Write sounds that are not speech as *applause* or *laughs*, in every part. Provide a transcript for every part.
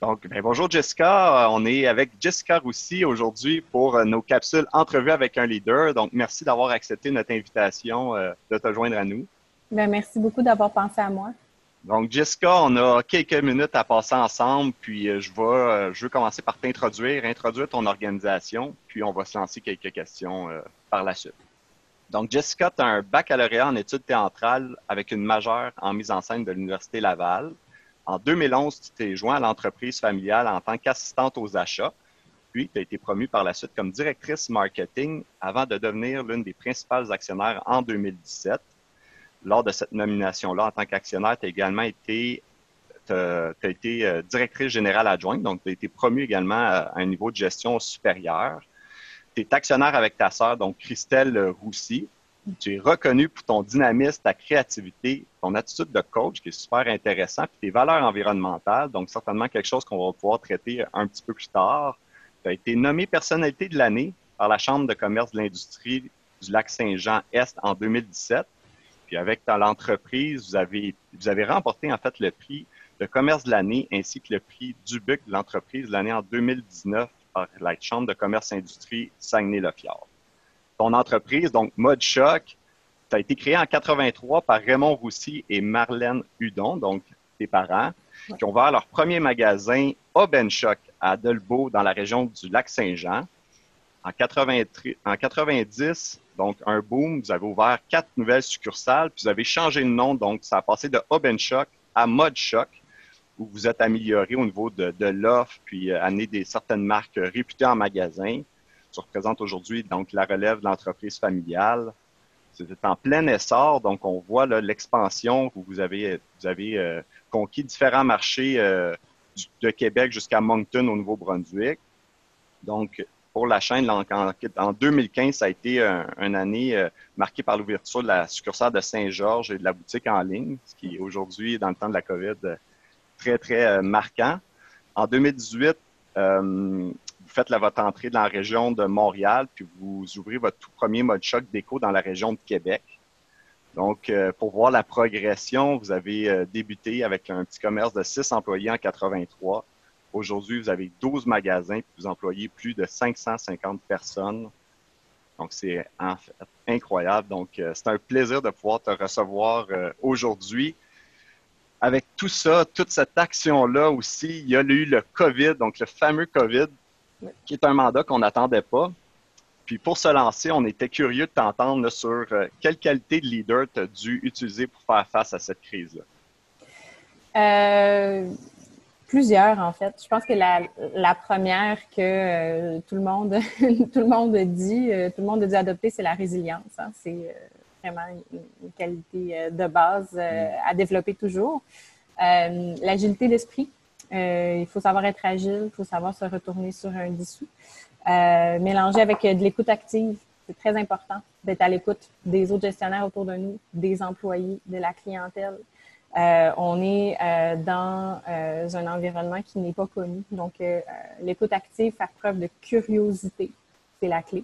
Donc, ben, bonjour Jessica. On est avec Jessica Roussy aujourd'hui pour euh, nos capsules Entrevue avec un leader. Donc, merci d'avoir accepté notre invitation euh, de te joindre à nous. Ben, merci beaucoup d'avoir pensé à moi. Donc, Jessica, on a quelques minutes à passer ensemble, puis euh, je, vais, je veux commencer par t'introduire, introduire ton organisation, puis on va se lancer quelques questions par la suite. Donc, Jessica, tu as un baccalauréat en études théâtrales avec une majeure en mise en scène de l'Université Laval. En 2011, tu t'es joint à l'entreprise familiale en tant qu'assistante aux achats. Puis, tu as été promue par la suite comme directrice marketing avant de devenir l'une des principales actionnaires en 2017. Lors de cette nomination-là, en tant qu'actionnaire, tu as également été, as été euh, directrice générale adjointe, donc tu as été promue également à un niveau de gestion supérieur. Tu es actionnaire avec ta sœur, donc Christelle Roussy. Tu es reconnu pour ton dynamisme, ta créativité, ton attitude de coach qui est super intéressant, puis tes valeurs environnementales, donc certainement quelque chose qu'on va pouvoir traiter un petit peu plus tard. Tu as été nommé personnalité de l'année par la Chambre de commerce de l'industrie du lac Saint-Jean-Est en 2017. Puis avec l'entreprise, vous avez, vous avez remporté en fait le prix de commerce de l'année ainsi que le prix Dubuc de l'entreprise de l'année en 2019 par la Chambre de commerce industrie Saguenay-le-Fjord ton entreprise, donc Mode Choc, ça a été créé en 83 par Raymond Roussy et Marlène Hudon, donc tes parents, qui ont ouvert leur premier magasin Oben Choc à Delbo, dans la région du lac Saint-Jean. En, 90, donc un boom, vous avez ouvert quatre nouvelles succursales, puis vous avez changé de nom, donc ça a passé de Oben Choc à Mode Choc, où vous êtes amélioré au niveau de, l'offre, puis euh, amené des certaines marques réputées en magasin tu représentes aujourd'hui donc la relève de l'entreprise familiale. C'est en plein essor, donc on voit l'expansion où vous avez, vous avez euh, conquis différents marchés euh, de Québec jusqu'à Moncton au Nouveau-Brunswick. Donc, pour la chaîne, en, 2015, ça a été une année euh, marquée par l'ouverture de la succursale de Saint-Georges et de la boutique en ligne, ce qui est aujourd'hui, dans le temps de la COVID, très, très marquant. En 2018, vous faites votre entrée dans la région de Montréal, puis vous ouvrez votre tout premier mode choc déco dans la région de Québec. Donc, euh, pour voir la progression, vous avez euh, débuté avec un petit commerce de 6 employés en 83. Aujourd'hui, vous avez 12 magasins, puis vous employez plus de 550 personnes. Donc, c'est incroyable. Donc, euh, c'est un plaisir de pouvoir te recevoir aujourd'hui. Avec tout ça, toute cette action-là aussi, il y a eu le COVID, donc le fameux COVID qui est un mandat qu'on n'attendait pas. Puis pour se lancer, on était curieux de t'entendre sur euh, quelle qualité de leader tu as dû utiliser pour faire face à cette crise-là? Euh, plusieurs, en fait. Je pense que la, première que euh, tout, le monde, *laughs* tout le monde dit, tout le monde dit adopter, c'est la résilience. Hein. C'est vraiment une, qualité de base mm. à développer toujours. L'agilité d'esprit, il faut savoir être agile, il faut savoir se retourner sur un dissous. Euh, mélanger avec euh, de l'écoute active, c'est très important d'être à l'écoute des autres gestionnaires autour de nous, des employés, de la clientèle. on est dans un environnement qui n'est pas connu. Donc, l'écoute active, faire preuve de curiosité, c'est la clé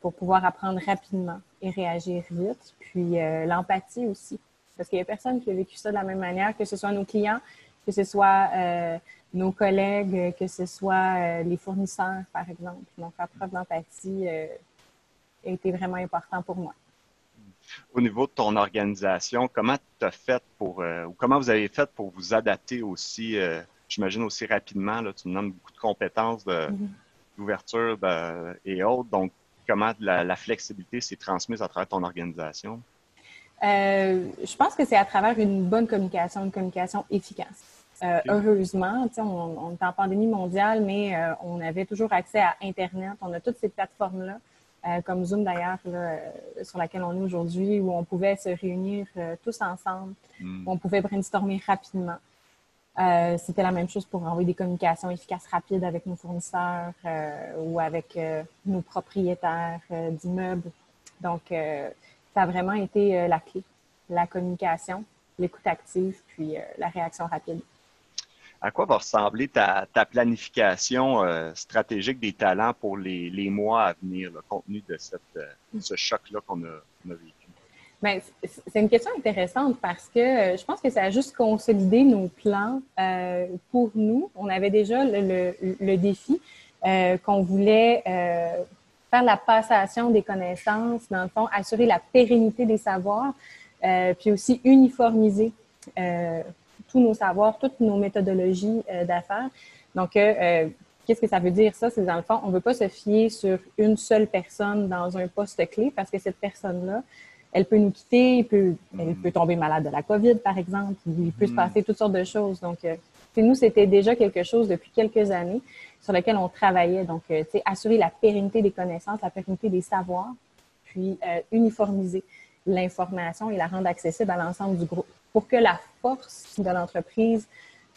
pour pouvoir apprendre rapidement et réagir vite. Puis, l'empathie aussi, parce qu'il n'y a personne qui a vécu ça de la même manière, que ce soit nos clients, que ce soit euh, nos collègues, que ce soit euh, les fournisseurs, par exemple. Donc, faire preuve d'empathie euh, a été vraiment important pour moi. Au niveau de ton organisation, comment tu as fait pour, ou comment vous avez fait pour vous adapter aussi, j'imagine aussi rapidement, là, tu me nommes beaucoup de compétences mm-hmm. d'ouverture et autres. Donc, comment la, la flexibilité s'est transmise à travers ton organisation? Euh, je pense que c'est à travers une bonne communication, une communication efficace. Euh, Heureusement, on, on est en pandémie mondiale, mais euh, on avait toujours accès à Internet. On a toutes ces plateformes-là, euh, comme Zoom d'ailleurs, sur laquelle on est aujourd'hui, où on pouvait se réunir tous ensemble, hmm. où on pouvait brainstormer rapidement. C'était la même chose pour envoyer des communications efficaces, rapides avec nos fournisseurs ou avec nos propriétaires d'immeubles. Donc, ça a vraiment été la clé. La communication, l'écoute active, puis la réaction rapide. À quoi va ressembler ta, planification euh, stratégique des talents pour les, mois à venir, le contenu de cette, ce choc-là qu'on a, vécu? Ben, c'est une question intéressante parce que euh, je pense que ça a juste consolidé nos plans euh, pour nous. On avait déjà le, défi euh, qu'on voulait faire la passation des connaissances, dans le fond, assurer la pérennité des savoirs, puis aussi uniformiser tous nos savoirs, toutes nos méthodologies d'affaires. Donc, qu'est-ce que ça veut dire ça? C'est dans le fond, on ne veut pas se fier sur une seule personne dans un poste clé parce que cette personne-là, elle peut nous quitter, peut, elle peut tomber malade de la COVID, par exemple. Il peut se mm. passer toutes sortes de choses. Donc, euh, nous, c'était déjà quelque chose depuis quelques années sur lequel on travaillait. Donc, euh, assurer la pérennité des connaissances, la pérennité des savoirs, puis euh, uniformiser l'information et la rendre accessible à l'ensemble du groupe pour que la force de l'entreprise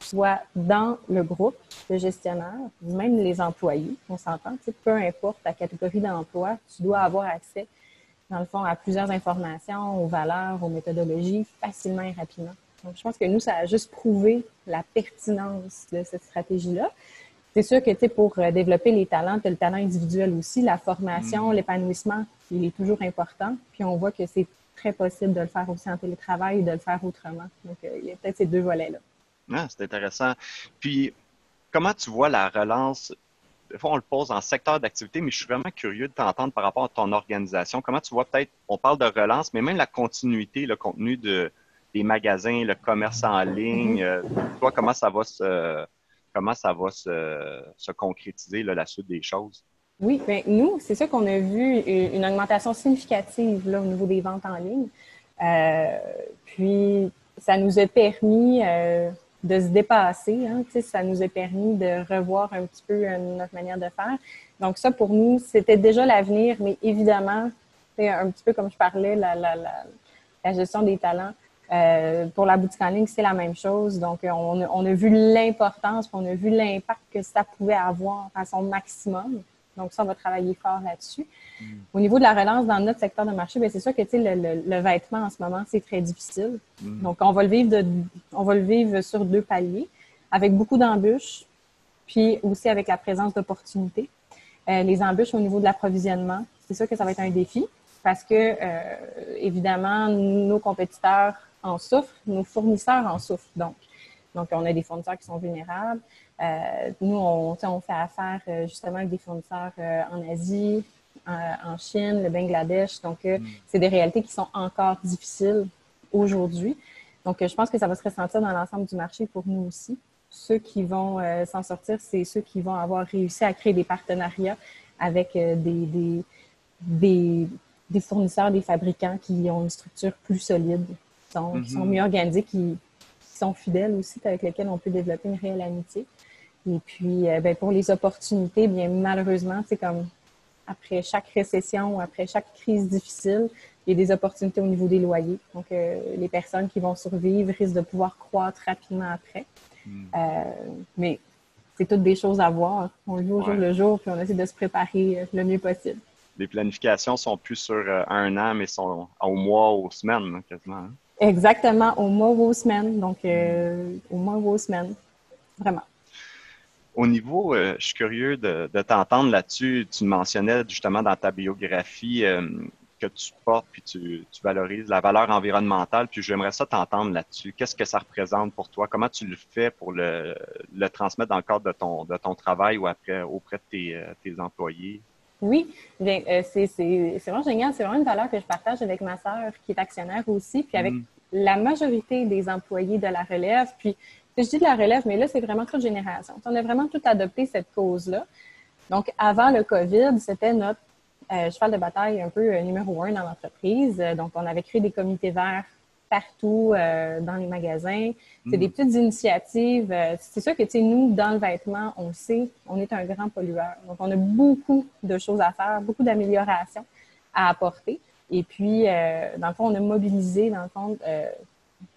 soit dans le groupe de gestionnaires, même les employés, on s'entend, peu importe ta catégorie d'emploi, tu dois avoir accès dans le fond, à plusieurs informations, aux valeurs, aux méthodologies, facilement et rapidement. Donc, je pense que nous, ça a juste prouvé la pertinence de cette stratégie-là. C'est sûr que, tu pour euh, développer les talents, le talent individuel aussi, la formation, mm. l'épanouissement, il est toujours important. Puis on voit que c'est très possible de le faire aussi en télétravail et de le faire autrement. Donc, euh, il y a peut-être ces deux volets-là. Ah, c'est intéressant. Puis, comment tu vois la relance? Des fois, on le pose en secteur d'activité, mais je suis vraiment curieux de t'entendre par rapport à ton organisation. Comment tu vois peut-être, on parle de relance, mais même la continuité, le contenu de, des magasins, le commerce en ligne, mm-hmm. euh, toi, comment ça va se, comment ça va se, concrétiser, la suite des choses? Oui, bien, nous, c'est sûr qu'on a vu une augmentation significative là, au niveau des ventes en ligne. Euh, puis, ça nous a permis euh, de se dépasser. Hein, ça nous a permis de revoir un petit peu euh, notre manière de faire. Donc ça, pour nous, c'était déjà l'avenir, mais évidemment, c'est un petit peu comme je parlais, la, la, la, la gestion des talents. Euh, pour la boutique en ligne, c'est la même chose. Donc, on, on a vu l'importance, on a vu l'impact que ça pouvait avoir à son maximum. Donc, ça, on va travailler fort là-dessus. Mm. Au niveau de la relance dans notre secteur de marché, c'est sûr que le, le, vêtement en ce moment, c'est très difficile. Mm. Donc, on va, le vivre de, on va le vivre sur deux paliers, avec beaucoup d'embûches, puis aussi avec la présence d'opportunités. Euh, les embûches au niveau de l'approvisionnement, c'est sûr que ça va être un défi parce que, euh, évidemment, nos compétiteurs en souffrent, nos fournisseurs en souffrent. Donc, donc on a des fournisseurs qui sont vulnérables. Euh, nous, on, on, fait affaire euh, justement avec des fournisseurs euh, en Asie, en Chine, le Bangladesh. Donc, mm. c'est des réalités qui sont encore difficiles aujourd'hui. Donc, je pense que ça va se ressentir dans l'ensemble du marché pour nous aussi. Ceux qui vont s'en sortir, c'est ceux qui vont avoir réussi à créer des partenariats avec des, des, des, des, fournisseurs, des fabricants qui ont une structure plus solide, qui sont, qui sont mm-hmm. mieux organisés, qui, sont fidèles aussi, avec lesquels on peut développer une réelle amitié. Et puis, euh, ben, pour les opportunités, bien malheureusement, c'est comme après chaque récession, après chaque crise difficile, il y a des opportunités au niveau des loyers. Donc, euh, les personnes qui vont survivre risquent de pouvoir croître rapidement après. Hmm. Euh, mais c'est toutes des choses à voir. On le joue au jour le jour, puis on essaie de se préparer le mieux possible. Les planifications sont plus sur un an, mais sont au mois, aux semaines, quasiment. Hein? Exactement, au mois ou aux semaines. Donc, au mois aux semaines. Vraiment. Au niveau, euh, je suis curieux de, t'entendre là-dessus. Tu mentionnais justement dans ta biographie euh, que tu portes puis tu, valorises la valeur environnementale. Puis j'aimerais ça t'entendre là-dessus. Qu'est-ce que ça représente pour toi? Comment tu le fais pour le, transmettre dans le cadre de ton, de ton travail ou après auprès de tes, euh, employés? Oui, c'est vraiment génial. C'est vraiment une valeur que je partage avec ma sœur qui est actionnaire aussi, puis avec mm. la majorité des employés de la relève. Puis je dis de la relève, mais là, c'est vraiment toute génération. On a vraiment tout adopté cette cause-là. Donc, avant le COVID, c'était notre euh, cheval de bataille un peu euh, numéro un dans l'entreprise. Euh, donc, on avait créé des comités verts partout dans les magasins. C'est des mm. petites initiatives. c'est sûr que, tu nous, dans le vêtement, on sait, on est un grand pollueur. Donc, on a beaucoup de choses à faire, beaucoup d'améliorations à apporter. Et puis, dans le fond, on a mobilisé, dans le fond,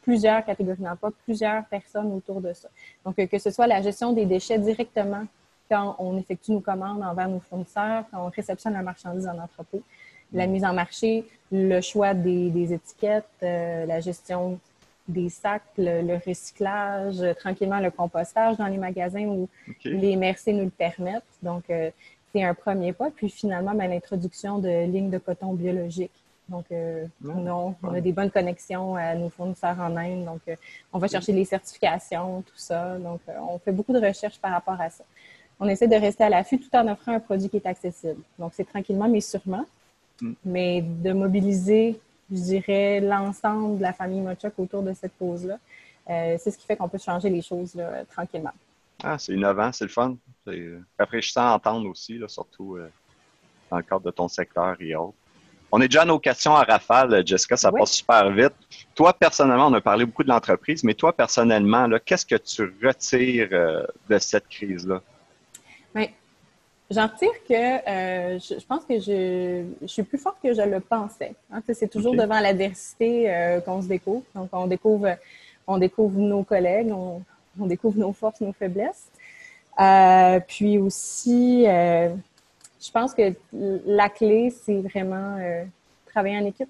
plusieurs catégories d'emploi, plusieurs personnes autour de ça. Donc, euh, que ce soit la gestion des déchets directement quand on effectue nos commandes envers nos fournisseurs, quand on réceptionne la marchandise en entrepôt, la mise en marché, le choix des, étiquettes, euh, la gestion des sacs, le, recyclage, tranquillement le compostage dans les magasins où les MRC nous le permettent. Donc, euh, c'est un premier pas. Puis finalement, ben, l'introduction de lignes de coton biologique Donc, non, on a des bonnes connexions à nos fournisseurs en Inde. Donc, on va chercher les certifications, tout ça. Donc, on fait beaucoup de recherches par rapport à ça. On essaie de rester à l'affût tout en offrant un produit qui est accessible. Donc, c'est tranquillement, mais sûrement. Mm. Mais de mobiliser, je dirais, l'ensemble de la famille Mochuk autour de cette pause-là, c'est ce qui fait qu'on peut changer les choses tranquillement. Ah, c'est innovant, c'est le fun. C'est rafraîchissant à entendre aussi, surtout dans le cadre de ton secteur et autres. On est déjà à nos questions à rafale, Jessica, ça passe super vite. Toi, personnellement, on a parlé beaucoup de l'entreprise, mais toi, personnellement, qu'est-ce que tu retires euh, de cette crise-là? J'en retire que euh, je, pense que je, suis plus forte que je le pensais. Hein. C'est toujours devant l'adversité euh, qu'on se découvre. Donc, on découvre, on découvre nos collègues, on, on découvre nos forces, nos faiblesses. puis aussi, je pense que la clé, c'est vraiment euh, travailler en équipe.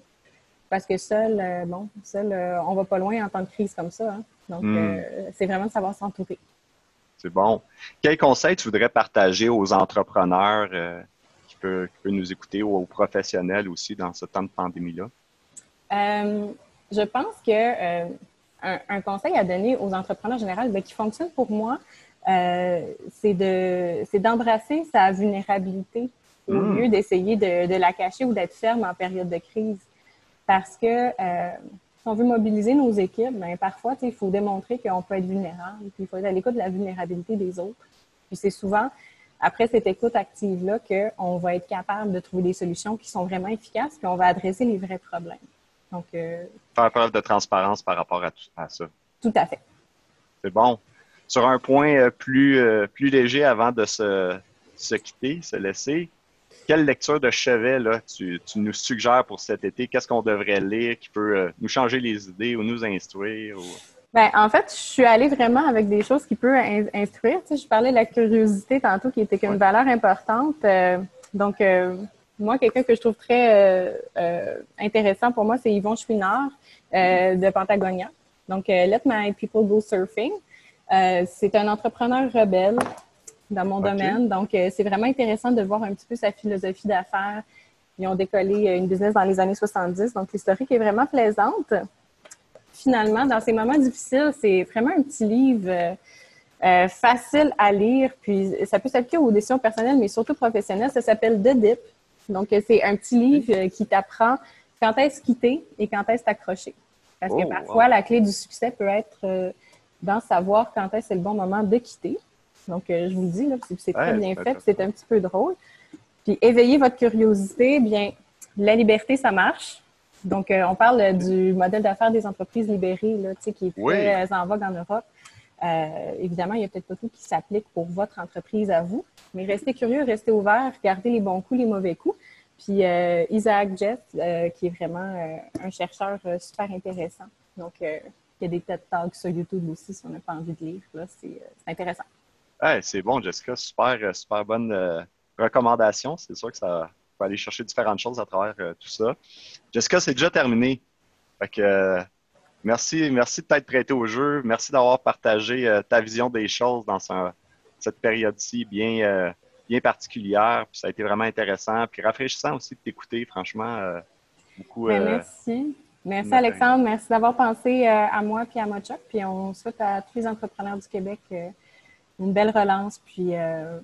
Parce que seul, euh, bon, seul, euh, on va pas loin en temps de crise comme ça. Hein. Donc, hmm. c'est vraiment de savoir s'entourer. C'est bon. Quel conseil tu voudrais partager aux entrepreneurs qui, peuvent, nous écouter ou aux professionnels aussi dans ce temps de pandémie-là? je pense que un, conseil à donner aux entrepreneurs en général ben, qui fonctionne pour moi, euh, c'est de c'est d'embrasser sa vulnérabilité au hmm. lieu d'essayer de, de, la cacher ou d'être ferme en période de crise. Parce que euh, si on veut mobiliser nos équipes, ben parfois, il faut démontrer qu'on peut être vulnérable, puis il faut être à l'écoute de la vulnérabilité des autres. Puis c'est souvent après cette écoute active-là qu'on va être capable de trouver des solutions qui sont vraiment efficaces, puis on va adresser les vrais problèmes. Donc, euh, Faire preuve de transparence par rapport à, à ça. Tout à fait. C'est bon sur un point euh, plus, euh, plus léger avant de se, se quitter, se laisser, quelle lecture de chevet là, tu, tu nous suggères pour cet été? Qu'est-ce qu'on devrait lire qui peut euh, nous changer les idées ou nous instruire? Ben, en fait, je suis allée vraiment avec des choses qui peuvent instruire. Tu sais, je parlais de la curiosité tantôt qui était une valeur importante. donc, moi, quelqu'un que je trouve très intéressant pour moi, c'est Yvon Chouinard de Pentagonia. Donc, Let My People Go Surfing. Euh, c'est un entrepreneur rebelle dans mon domaine. Donc, euh, c'est vraiment intéressant de voir un petit peu sa philosophie d'affaires. Ils ont décollé euh, une business dans les années 70. Donc, l'historique est vraiment plaisante. Finalement, dans ces moments difficiles, c'est vraiment un petit livre facile à lire. Puis, ça peut s'appliquer aux décisions personnelles, mais surtout professionnelles. Ça s'appelle The Dip. Donc, c'est un petit livre qui t'apprend quand est-ce quitter et quand est-ce t'accrocher. Parce que oh, parfois, la clé du succès peut être dans savoir quand est-ce le bon moment de quitter. Donc, euh, je vous le dis, c'est très bien fait, c'est un petit peu drôle. Puis, éveiller votre curiosité, bien, la liberté, ça marche. Donc, euh, on parle du modèle d'affaires des entreprises libérées, là, qui est très en vogue en Europe. Euh, évidemment, il n'y a peut-être pas tout qui s'applique pour votre entreprise à vous, mais restez curieux, restez ouvert, regardez les bons coups, les mauvais coups. Puis Isaac Jett, qui est vraiment un chercheur super intéressant. Donc, il y a des TED Talks sur YouTube aussi si on n'a pas envie de lire. Euh, c'est intéressant. C'est bon, Jessica. Super, euh, super bonne euh, recommandation. C'est sûr que ça va aller chercher différentes choses à travers tout ça. Jessica, c'est déjà terminé. merci, merci de t'être prêté au jeu. Merci d'avoir partagé ta vision des choses dans cette période-ci bien, bien particulière. ça a été vraiment intéressant. Puis rafraîchissant aussi de t'écouter, franchement. beaucoup, ben, merci. Merci Alexandre, merci d'avoir pensé euh, à moi puis à Mochok. Puis on souhaite à tous les entrepreneurs du Québec euh, une belle relance. Puis il euh, ne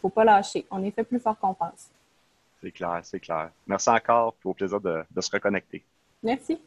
faut pas lâcher. On est fait plus fort qu'on pense. C'est clair, c'est clair. Merci encore. Au plaisir de se reconnecter. Merci.